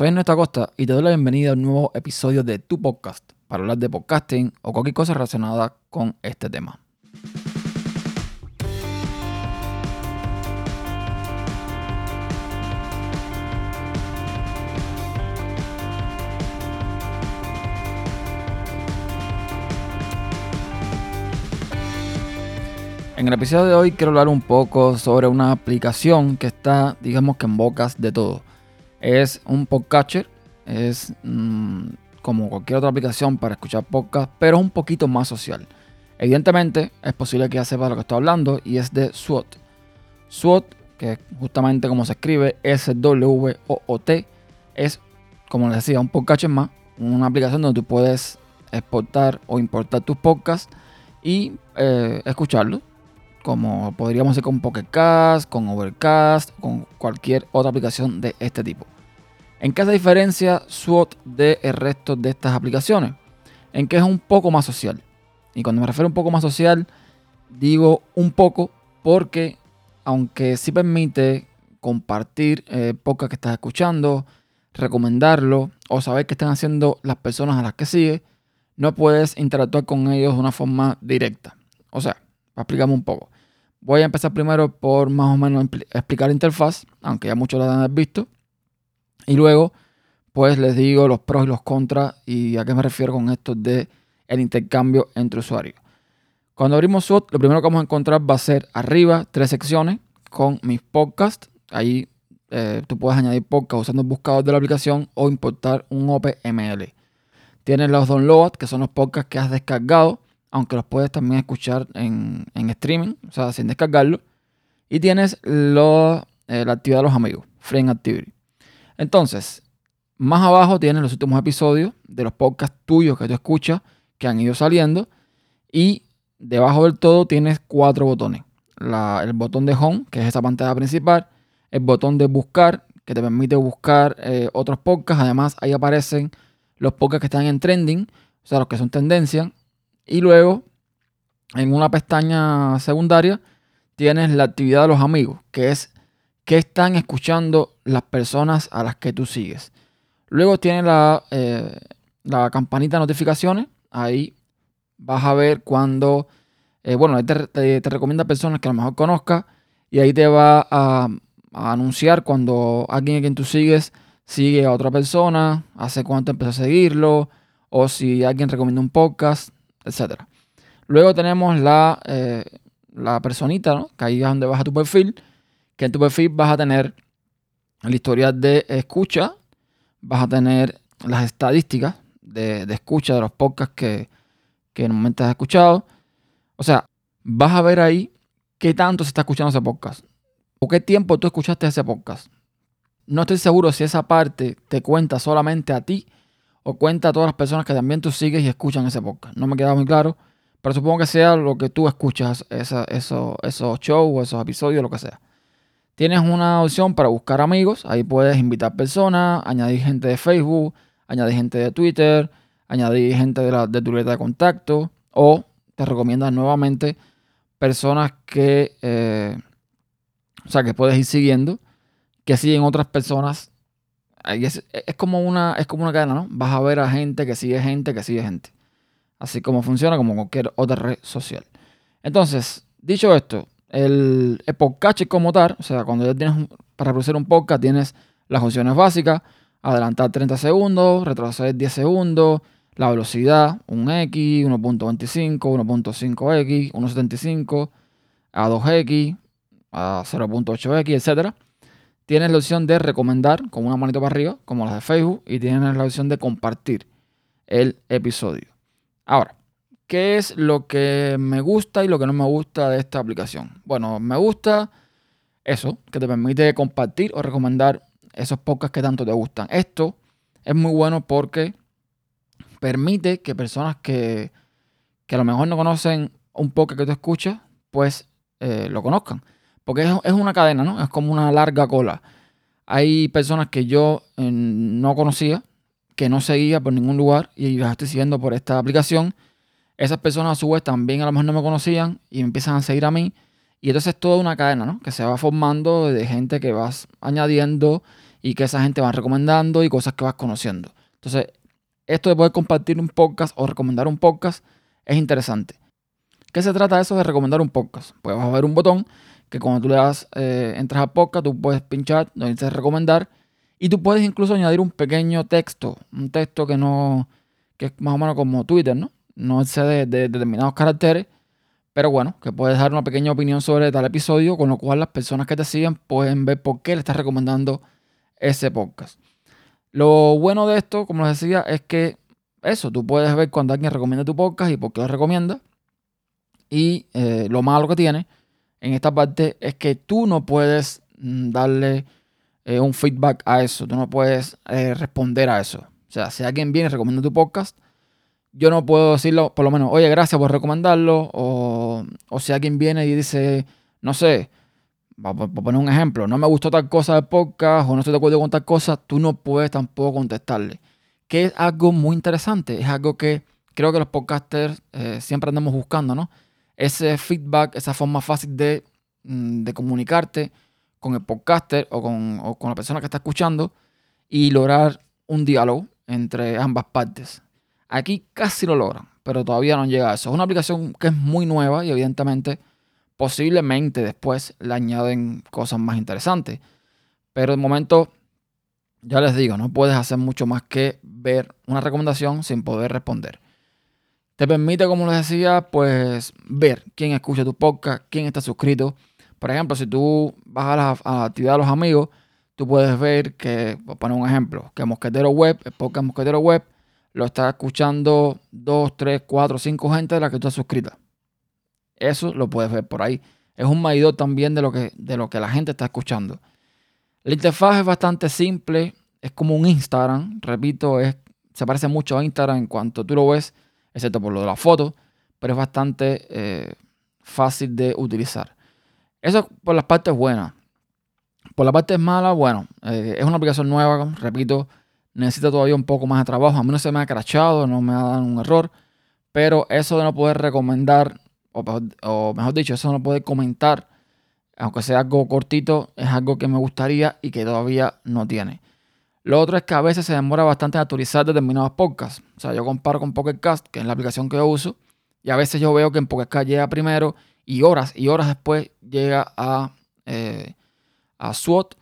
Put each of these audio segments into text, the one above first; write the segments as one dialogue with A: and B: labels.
A: Soy Ernesto Acosta y te doy la bienvenida a un nuevo episodio de Tu Podcast para hablar de podcasting o cualquier cosa relacionada con este tema. En el episodio de hoy quiero hablar un poco sobre una aplicación que está, digamos que en bocas de todo. Es un podcatcher, es mm, como cualquier otra aplicación para escuchar podcast, pero un poquito más social. Evidentemente, es posible que ya sepa lo que estoy hablando y es de SWOT. SWOT, que justamente como se escribe, S-W-O-O-T, es, como les decía, un podcatcher más, una aplicación donde tú puedes exportar o importar tus podcasts y eh, escucharlos como podríamos hacer con Pocket Cast, con Overcast, con cualquier otra aplicación de este tipo. ¿En qué se diferencia SWOT del resto de estas aplicaciones? En que es un poco más social. Y cuando me refiero a un poco más social, digo un poco porque aunque sí permite compartir eh, que estás escuchando, recomendarlo o saber qué están haciendo las personas a las que sigue, no puedes interactuar con ellos de una forma directa. O sea, explicamos un poco. Voy a empezar primero por más o menos explicar la interfaz, aunque ya muchos la han visto. Y luego, pues les digo los pros y los contras y a qué me refiero con esto de el intercambio entre usuarios. Cuando abrimos SWOT, lo primero que vamos a encontrar va a ser arriba tres secciones con mis podcasts. Ahí eh, tú puedes añadir podcasts usando el buscador de la aplicación o importar un OPML. Tienes los downloads, que son los podcasts que has descargado aunque los puedes también escuchar en, streaming, o sea, sin descargarlo. Y tienes lo, eh, la actividad de los amigos, Friend Activity. Entonces, más abajo tienes los últimos episodios de los podcasts tuyos que tú escuchas, que han ido saliendo. Y debajo del todo tienes cuatro botones. el botón de Home, que es esa pantalla principal. El botón de Buscar, que te permite buscar eh, otros podcasts. Además, ahí aparecen los podcasts que están en trending, o sea, los que son tendencia. Y luego, en una pestaña secundaria, tienes la actividad de los amigos, que es qué están escuchando las personas a las que tú sigues. Luego tienes la, eh, la campanita de notificaciones. Ahí vas a ver cuando, eh, bueno, te, te, recomienda personas que a lo mejor conozcas y ahí te va a, a, anunciar cuando alguien a quien tú sigues sigue a otra persona, hace cuánto empezó a seguirlo, o si alguien recomienda un podcast, etc. Luego tenemos la, eh, la personita, ¿no? que ahí es donde vas a tu perfil, que en tu perfil vas a tener la historia de escucha, vas a tener las estadísticas de, escucha de los podcasts que, que momento has escuchado. O sea, vas a ver ahí qué tanto se está escuchando ese podcast. O qué tiempo tú escuchaste ese podcast. No estoy seguro si esa parte te cuenta solamente a ti o cuenta a todas las personas que también tú sigues y escuchan ese podcast. No me queda muy claro, pero supongo que sea lo que tú escuchas, esos shows o esos episodios, lo que sea. Tienes una opción para buscar amigos, ahí puedes invitar personas, añadir gente de Facebook, añadir gente de Twitter, añadir gente de, la, tu letra de contacto o te recomiendas nuevamente personas que, eh, o sea, que puedes ir siguiendo, que siguen otras personas es, como una, es como una cadena, ¿no? Vas a ver a gente que sigue gente que sigue gente. Así como funciona como cualquier otra red social. Entonces, dicho esto, el, el podcast como tal, o sea, cuando ya tienes para producir un podcast, tienes las opciones básicas, adelantar 30 segundos, retroceder 10 segundos, la velocidad, un X, 1.25, 1.5X, 1.75, a 2X, a 0.8X, etcétera. Tienes la opción de recomendar con una manito para arriba, como las de Facebook, y tienes la opción de compartir el episodio. Ahora, ¿qué es lo que me gusta y lo que no me gusta de esta aplicación? Bueno, me gusta eso, que te permite compartir o recomendar esos podcasts que tanto te gustan. Esto es muy bueno porque permite que personas que, a lo mejor no conocen un podcast que tú escuchas, pues eh, lo conozcan. Porque es, una cadena, ¿no? Es como una larga cola. Hay personas que yo eh, no conocía, que no seguía por ningún lugar y las estoy siguiendo por esta aplicación. Esas personas a su vez también a lo mejor no me conocían y me empiezan a seguir a mí. Y entonces es toda una cadena, ¿no? Que se va formando de gente que vas añadiendo y que esa gente va recomendando y cosas que vas conociendo. Entonces, esto de poder compartir un podcast o recomendar un podcast es interesante. ¿Qué se trata eso de recomendar un podcast? Pues vas a ver un botón que cuando tú le das, eh, entras a podcast, tú puedes pinchar donde dice recomendar y tú puedes incluso añadir un pequeño texto, un texto que no, que es más o menos como Twitter, ¿no? No excede de, determinados caracteres, pero bueno, que puedes dar una pequeña opinión sobre tal episodio, con lo cual las personas que te siguen pueden ver por qué le estás recomendando ese podcast. Lo bueno de esto, como les decía, es que eso, tú puedes ver cuando alguien recomienda tu podcast y por qué lo recomienda. Y eh, lo malo que tiene en esta parte es que tú no puedes mm, darle eh, un feedback a eso, tú no puedes eh, responder a eso. O sea, si alguien viene y recomienda tu podcast, yo no puedo decirlo, por lo menos, oye, gracias por recomendarlo. O, o si alguien viene y dice, no sé, por poner un ejemplo, no me gustó tal cosa del podcast o no estoy de acuerdo con tal cosa, tú no puedes tampoco contestarle. Que es algo muy interesante, es algo que creo que los podcasters eh, siempre andamos buscando, ¿no? Ese feedback, esa forma fácil de, mm, de comunicarte con el podcaster o con, o con la persona que está escuchando y lograr un diálogo entre ambas partes. Aquí casi lo logran, pero todavía no llega a eso. Es una aplicación que es muy nueva y evidentemente Posiblemente después le añaden cosas más interesantes. Pero de momento, ya les digo, no puedes hacer mucho más que ver una recomendación sin poder responder. Te permite, como les decía, pues ver quién escucha tu podcast, quién está suscrito. Por ejemplo, si tú vas a la, actividad de los amigos, tú puedes ver que, por poner un ejemplo, que Mosquetero Web, el podcast Mosquetero Web, lo está escuchando 2, 3, 4, 5 gente de la que tú estás suscrita. Eso lo puedes ver por ahí. Es un medidor también de lo que, de lo que la gente está escuchando. La interfaz es bastante simple, es como un Instagram, repito, es, se parece mucho a Instagram en cuanto tú lo ves, excepto por lo de la foto, pero es bastante eh, fácil de utilizar. Eso por las partes buenas. Por la parte mala, bueno, eh, es una aplicación nueva, repito, necesita todavía un poco más de trabajo. A mí no se me ha crachado, no me ha dado un error, pero eso de no poder recomendar o, mejor dicho, eso no puede comentar, aunque sea algo cortito, es algo que me gustaría y que todavía no tiene. Lo otro es que a veces se demora bastante en actualizar determinados podcasts. O sea, yo comparo con Pocket Cast, que es la aplicación que yo uso, y a veces yo veo que en Pocket Cast llega primero y horas y horas después llega a, eh, a SWOT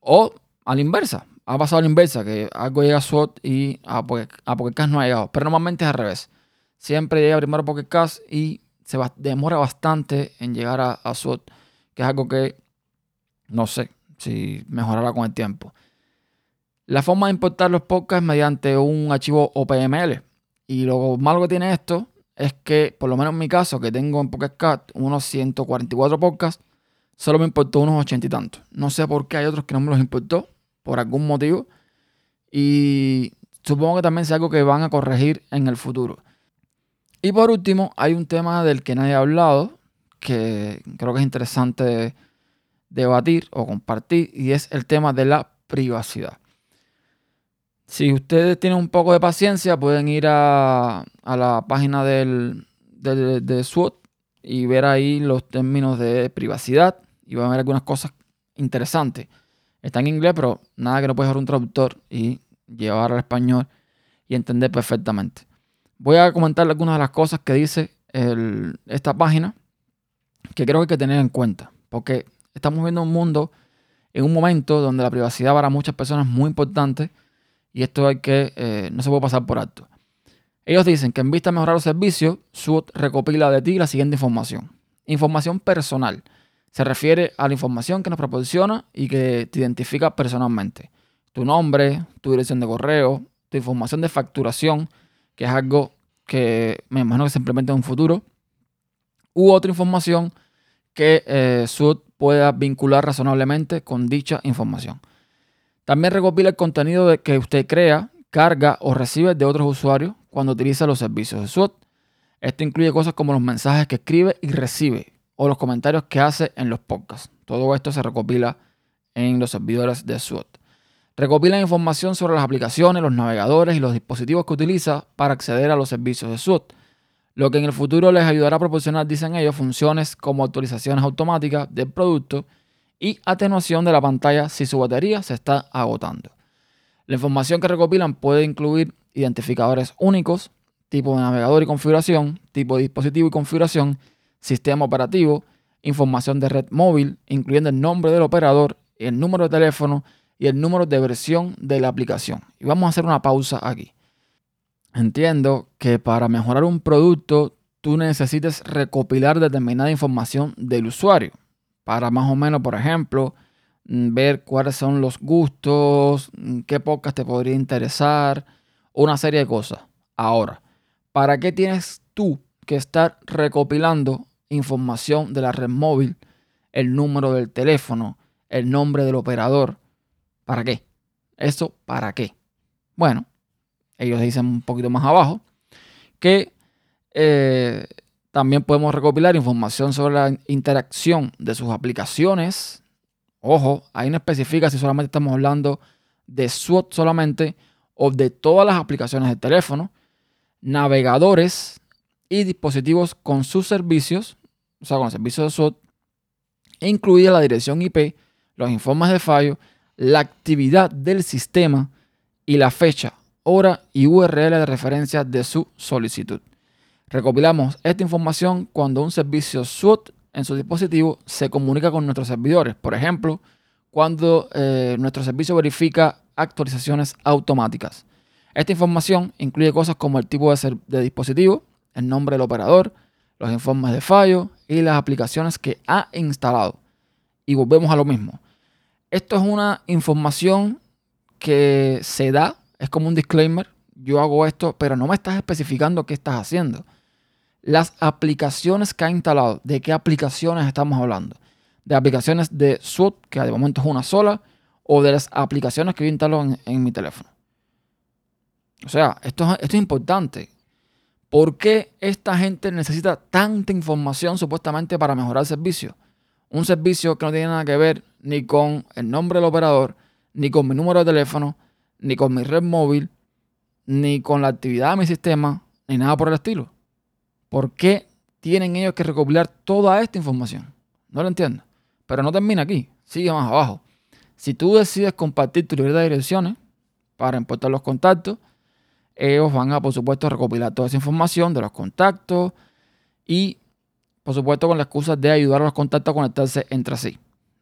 A: o a la inversa. Ha pasado la inversa, que algo llega a SWOT y a Pocket, a Cast no ha llegado. Pero normalmente es al revés. Siempre llega primero a Pocket Cast y se demora bastante en llegar a, a SWOT, que es algo que no sé si mejorará con el tiempo. La forma de importar los podcasts es mediante un archivo OPML. Y lo malo que tiene esto es que, por lo menos en mi caso, que tengo en Pocket Cat unos 144 podcasts, solo me importó unos 80 y tantos. No sé por qué hay otros que no me los importó, por algún motivo. Y supongo que también es algo que van a corregir en el futuro. Y por último, hay un tema del que nadie ha hablado, que creo que es interesante debatir o compartir, y es el tema de la privacidad. Si ustedes tienen un poco de paciencia, pueden ir a, la página del, de SWOT y ver ahí los términos de privacidad y van a ver algunas cosas interesantes. Está en inglés, pero nada que no puedes ser un traductor y llevar al español y entender perfectamente. Voy a comentar algunas de las cosas que dice esta página que creo que hay que tener en cuenta. Porque estamos viviendo un mundo en un momento donde la privacidad para muchas personas es muy importante y esto hay que, eh, no se puede pasar por alto. Ellos dicen que en vista de mejorar los servicios, SWOT recopila de ti la siguiente información. Información personal. Se refiere a la información que nos proporciona y que te identifica personalmente. Tu nombre, tu dirección de correo, tu información de facturación, que es algo que me imagino que se implemente en un futuro, u otra información que eh, pueda vincular razonablemente con dicha información. También recopila el contenido de que usted crea, carga o recibe de otros usuarios cuando utiliza los servicios de SWOT. Esto incluye cosas como los mensajes que escribe y recibe o los comentarios que hace en los podcasts. Todo esto se recopila en los servidores de SWOT. Recopilan información sobre las aplicaciones, los navegadores y los dispositivos que utiliza para acceder a los servicios de SWOT, lo que en el futuro les ayudará a proporcionar, dicen ellos, funciones como actualizaciones automáticas del producto y atenuación de la pantalla si su batería se está agotando. La información que recopilan puede incluir identificadores únicos, tipo de navegador y configuración, tipo de dispositivo y configuración, sistema operativo, información de red móvil, incluyendo el nombre del operador, el número de teléfono y el número de versión de la aplicación. Y vamos a hacer una pausa aquí. Entiendo que para mejorar un producto tú necesites recopilar determinada información del usuario para más o menos, por ejemplo, mm, ver cuáles son los gustos, mm, qué podcast te podría interesar, una serie de cosas. Ahora, ¿para qué tienes tú que estar recopilando información de la red móvil, el número del teléfono, el nombre del operador? ¿Para qué? ¿Eso para qué? Bueno, ellos dicen un poquito más abajo que eh, también podemos recopilar información sobre la interacción de sus aplicaciones. Ojo, ahí no especifica si solamente estamos hablando de SWOT solamente o de todas las aplicaciones de teléfono, navegadores y dispositivos con sus servicios, o sea, con servicios de SWOT, incluida la dirección IP, los informes de fallo, la actividad del sistema y la fecha, hora y URL de referencia de su solicitud. Recopilamos esta información cuando un servicio SWOT en su dispositivo se comunica con nuestros servidores. Por ejemplo, cuando eh, nuestro servicio verifica actualizaciones automáticas. Esta información incluye cosas como el tipo de dispositivo, el nombre del operador, los informes de fallo y las aplicaciones que ha instalado. Y volvemos a lo mismo. Esto es una información que se da, es como un disclaimer. Yo hago esto, pero no me estás especificando qué estás haciendo las aplicaciones que ha instalado. ¿De qué aplicaciones estamos hablando? De aplicaciones de SWOT, que de momento es una sola, o de las aplicaciones que yo instalo en, mi teléfono. O sea, esto, esto es importante. ¿Por qué esta gente necesita tanta información supuestamente para mejorar el servicio? Un servicio que no tiene nada que ver ni con el nombre del operador, ni con mi número de teléfono, ni con mi red móvil, ni con la actividad de mi sistema, ni nada por el estilo. ¿Por qué tienen ellos que recopilar toda esta información? No lo entiendo. Pero no termina aquí, sigue más abajo. Si tú decides compartir tu libreta de direcciones para importar los contactos, ellos van a, por supuesto, recopilar toda esa información de los contactos y, por supuesto, con la excusa de ayudar a los contactos a conectarse entre sí.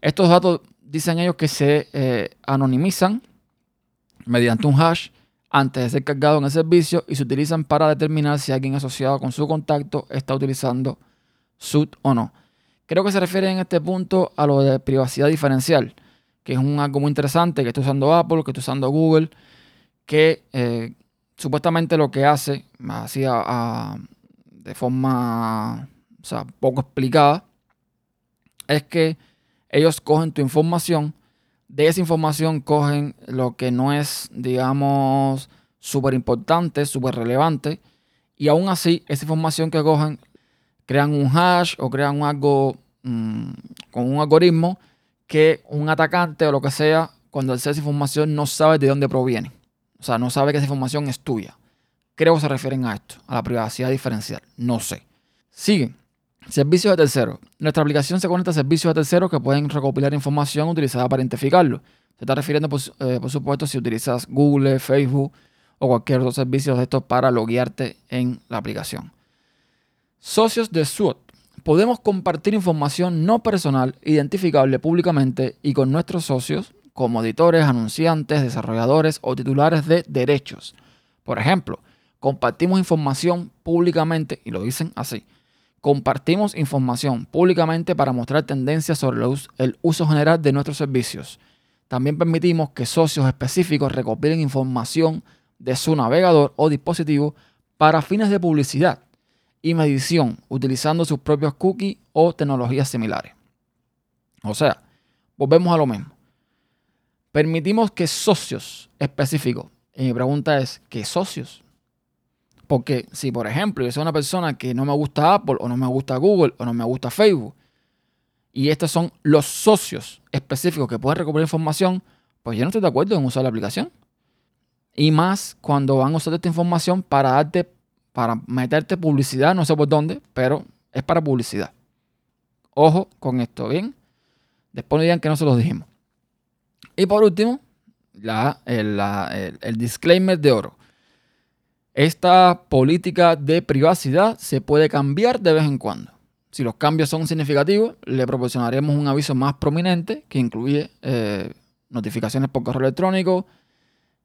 A: Estos datos dicen ellos que se eh, anonimizan mediante un hash antes de ser cargado en el servicio y se utilizan para determinar si alguien asociado con su contacto está utilizando SUT o no. Creo que se refiere en este punto a lo de privacidad diferencial, que es un algo muy interesante que está usando Apple, que está usando Google, que eh, supuestamente lo que hace, así de forma poco explicada, es que ellos cogen tu información de esa información cogen lo que no es, digamos, súper importante, súper relevante. Y aún así, esa información que cogen, crean un hash o crean algo mm, con un algoritmo que un atacante o lo que sea, cuando accede esa información, no sabe de dónde proviene. O sea, no sabe que esa información es tuya. Creo que se refieren a esto, a la privacidad diferencial. No sé. Sigue. Servicios de terceros. Nuestra aplicación se conecta a servicios de terceros que pueden recopilar información utilizada para identificarlo. Se está refiriendo, eh, por, supuesto, si utilizas Google, Facebook o cualquier otro servicio de estos para loguearte en la aplicación. Socios de SWOT. Podemos compartir información no personal identificable públicamente y con nuestros socios como editores, anunciantes, desarrolladores o titulares de derechos. Por ejemplo, compartimos información públicamente, y lo dicen así, Compartimos información públicamente para mostrar tendencias sobre el uso general de nuestros servicios. También permitimos que socios específicos recopilen información de su navegador o dispositivo para fines de publicidad y medición utilizando sus propios cookies o tecnologías similares. O sea, volvemos a lo mismo. Permitimos que socios específicos, y mi pregunta es, ¿qué socios? Porque si, por ejemplo, yo soy una persona que no me gusta Apple o no me gusta Google o no me gusta Facebook, y estos son los socios específicos que pueden recuperar información, pues yo no estoy de acuerdo en usar la aplicación. Y más cuando van a usar esta información para darte, para meterte publicidad, no sé por dónde, pero es para publicidad. Ojo con esto, ¿bien? Después no digan que no se los dijimos. Y por último, la, el, el disclaimer de oro. Esta política de privacidad se puede cambiar de vez en cuando. Si los cambios son significativos, le proporcionaremos un aviso más prominente que incluye eh, notificaciones por correo electrónico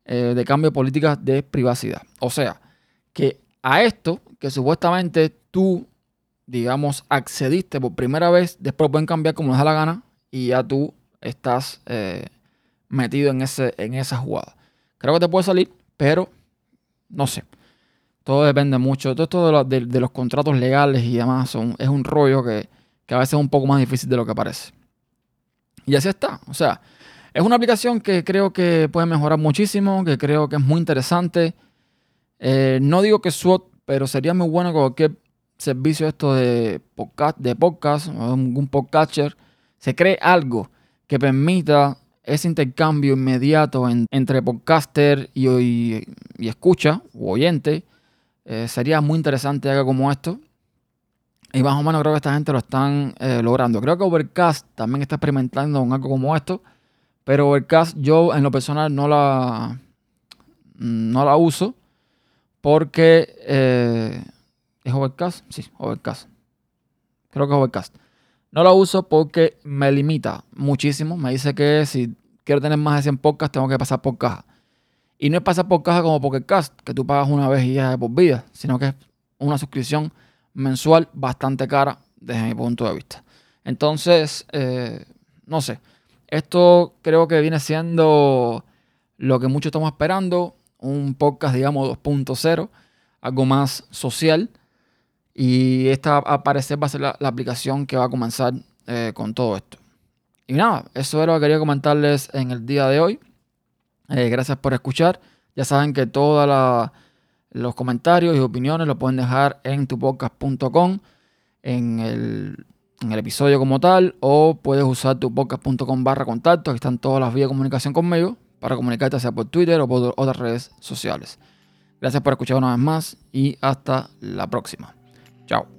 A: eh, de cambio de políticas de privacidad. O sea, que a esto que supuestamente tú, digamos, accediste por primera vez, después pueden cambiar como les da la gana y ya tú estás eh, metido en, ese, en esa jugada. Creo que te puede salir, pero no sé. Todo depende mucho. Todo esto de, los contratos legales y demás es un rollo que, a veces es un poco más difícil de lo que parece. Y así está. O sea, es una aplicación que creo que puede mejorar muchísimo, que creo que es muy interesante. Eh, no digo que SWOT, pero sería muy bueno cualquier servicio esto de podcast, de podcast, un podcaster, se cree algo que permita ese intercambio inmediato entre podcaster y, y, escucha o oyente eh, sería muy interesante algo como esto. Y más o menos creo que esta gente lo están eh, logrando. Creo que Overcast también está experimentando con algo como esto. Pero Overcast yo en lo personal no la, no la uso. Porque... Eh, ¿Es Overcast? Sí, Overcast. Creo que es Overcast. No la uso porque me limita muchísimo. Me dice que si quiero tener más de 100 podcasts tengo que pasar por caja. Y no es pasar por caja como Pocket Cast, que tú pagas una vez y ya por vida, sino que es una suscripción mensual bastante cara desde mi punto de vista. Entonces, eh, no sé, esto creo que viene siendo lo que muchos estamos esperando, un podcast, digamos, 2.0, algo más social. Y esta, a parecer, va a ser la, aplicación que va a comenzar eh, con todo esto. Y nada, eso era lo que quería comentarles en el día de hoy. Eh, gracias por escuchar. Ya saben que todos los comentarios y opiniones los pueden dejar en tupodcast.com en el, en el episodio como tal o puedes usar tupodcast.com barra contacto. Aquí están todas las vías de comunicación conmigo para comunicarte sea por Twitter o por otras redes sociales. Gracias por escuchar una vez más y hasta la próxima. Chao.